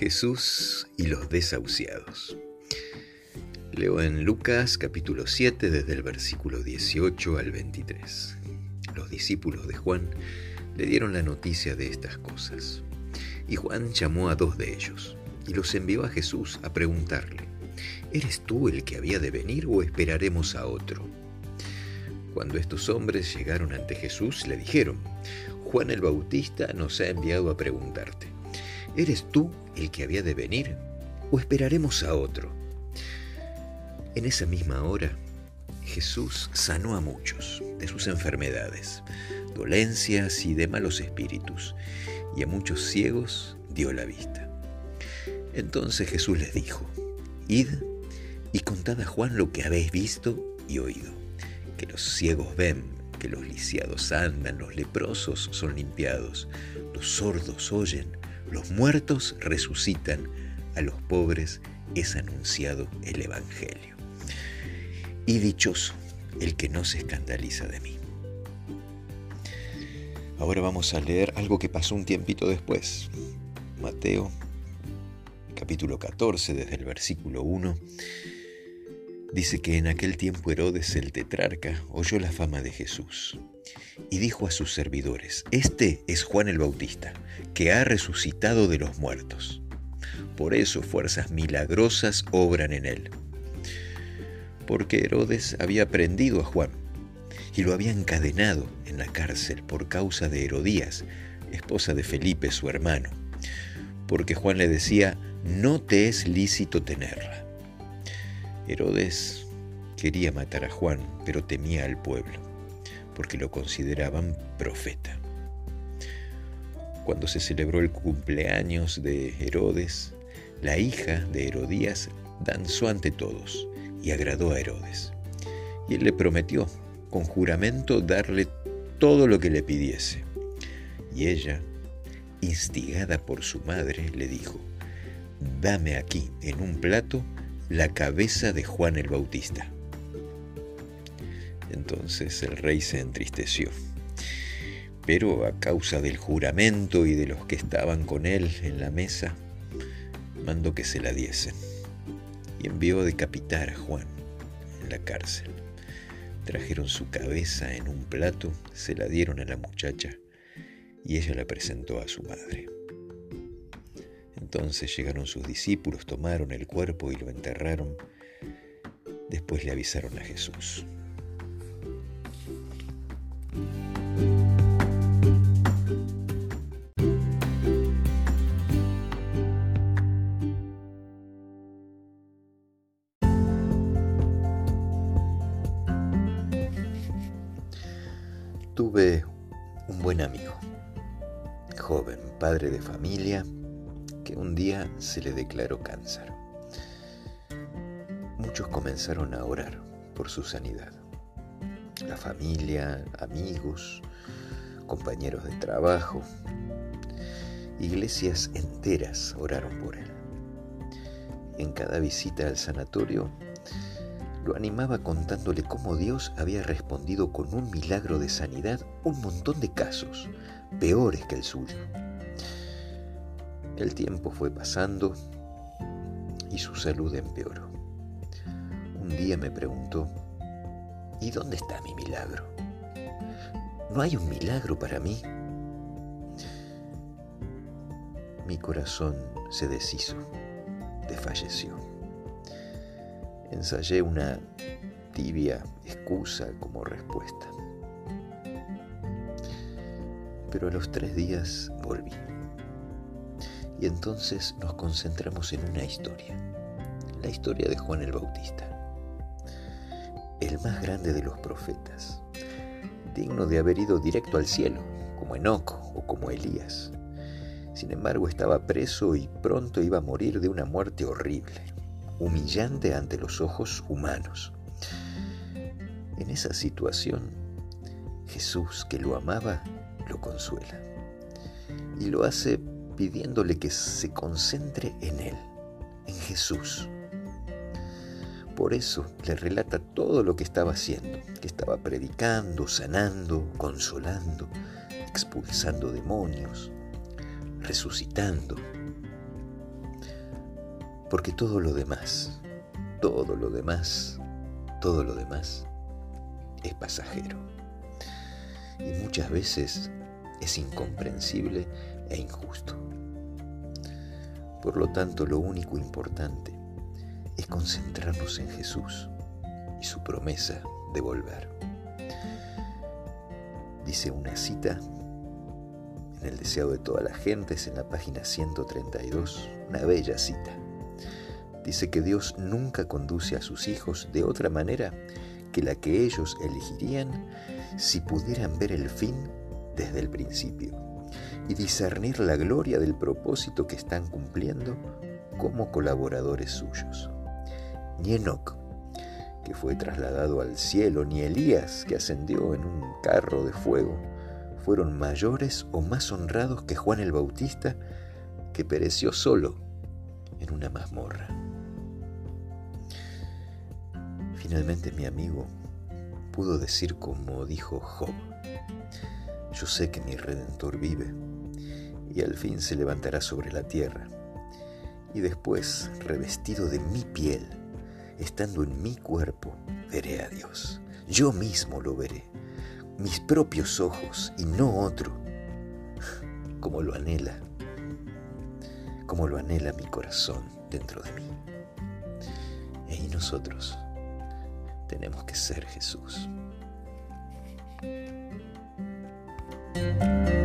Jesús y los desahuciados. Leo en Lucas capítulo 7 desde el versículo 18 al 23. Los discípulos de Juan le dieron la noticia de estas cosas. Y Juan llamó a dos de ellos y los envió a Jesús a preguntarle, ¿eres tú el que había de venir o esperaremos a otro? Cuando estos hombres llegaron ante Jesús, le dijeron, Juan el Bautista nos ha enviado a preguntarte, ¿eres tú el que había de venir o esperaremos a otro? En esa misma hora, Jesús sanó a muchos de sus enfermedades, dolencias y de malos espíritus, y a muchos ciegos dio la vista. Entonces Jesús les dijo, Id y contad a Juan lo que habéis visto y oído que los ciegos ven, que los lisiados andan, los leprosos son limpiados, los sordos oyen, los muertos resucitan, a los pobres es anunciado el Evangelio. Y dichoso el que no se escandaliza de mí. Ahora vamos a leer algo que pasó un tiempito después. Mateo capítulo 14 desde el versículo 1 Dice que en aquel tiempo Herodes el tetrarca oyó la fama de Jesús y dijo a sus servidores, Este es Juan el Bautista, que ha resucitado de los muertos. Por eso fuerzas milagrosas obran en él. Porque Herodes había prendido a Juan y lo había encadenado en la cárcel por causa de Herodías, esposa de Felipe su hermano, porque Juan le decía, no te es lícito tenerla. Herodes quería matar a Juan, pero temía al pueblo, porque lo consideraban profeta. Cuando se celebró el cumpleaños de Herodes, la hija de Herodías danzó ante todos y agradó a Herodes. Y él le prometió, con juramento, darle todo lo que le pidiese. Y ella, instigada por su madre, le dijo, dame aquí en un plato la cabeza de Juan el Bautista. Entonces el rey se entristeció, pero a causa del juramento y de los que estaban con él en la mesa, mandó que se la diesen y envió a decapitar a Juan en la cárcel. Trajeron su cabeza en un plato, se la dieron a la muchacha y ella la presentó a su madre. Entonces llegaron sus discípulos, tomaron el cuerpo y lo enterraron. Después le avisaron a Jesús. Tuve un buen amigo, joven, padre de familia, un día se le declaró cáncer. Muchos comenzaron a orar por su sanidad. La familia, amigos, compañeros de trabajo, iglesias enteras oraron por él. En cada visita al sanatorio, lo animaba contándole cómo Dios había respondido con un milagro de sanidad un montón de casos, peores que el suyo. El tiempo fue pasando y su salud empeoró. Un día me preguntó, ¿y dónde está mi milagro? ¿No hay un milagro para mí? Mi corazón se deshizo, desfalleció. Ensayé una tibia excusa como respuesta. Pero a los tres días volví. Y entonces nos concentramos en una historia, la historia de Juan el Bautista, el más grande de los profetas, digno de haber ido directo al cielo, como Enoch o como Elías. Sin embargo, estaba preso y pronto iba a morir de una muerte horrible, humillante ante los ojos humanos. En esa situación, Jesús, que lo amaba, lo consuela y lo hace pidiéndole que se concentre en Él, en Jesús. Por eso le relata todo lo que estaba haciendo, que estaba predicando, sanando, consolando, expulsando demonios, resucitando. Porque todo lo demás, todo lo demás, todo lo demás es pasajero. Y muchas veces es incomprensible e injusto. Por lo tanto, lo único importante es concentrarnos en Jesús y su promesa de volver. Dice una cita en el deseo de toda la gente, es en la página 132, una bella cita. Dice que Dios nunca conduce a sus hijos de otra manera que la que ellos elegirían si pudieran ver el fin desde el principio y discernir la gloria del propósito que están cumpliendo como colaboradores suyos. Ni Enoch, que fue trasladado al cielo, ni Elías, que ascendió en un carro de fuego, fueron mayores o más honrados que Juan el Bautista, que pereció solo en una mazmorra. Finalmente mi amigo pudo decir como dijo Job, yo sé que mi redentor vive y al fin se levantará sobre la tierra. Y después, revestido de mi piel, estando en mi cuerpo, veré a Dios. Yo mismo lo veré, mis propios ojos y no otro, como lo anhela, como lo anhela mi corazón dentro de mí. Y nosotros tenemos que ser Jesús. Música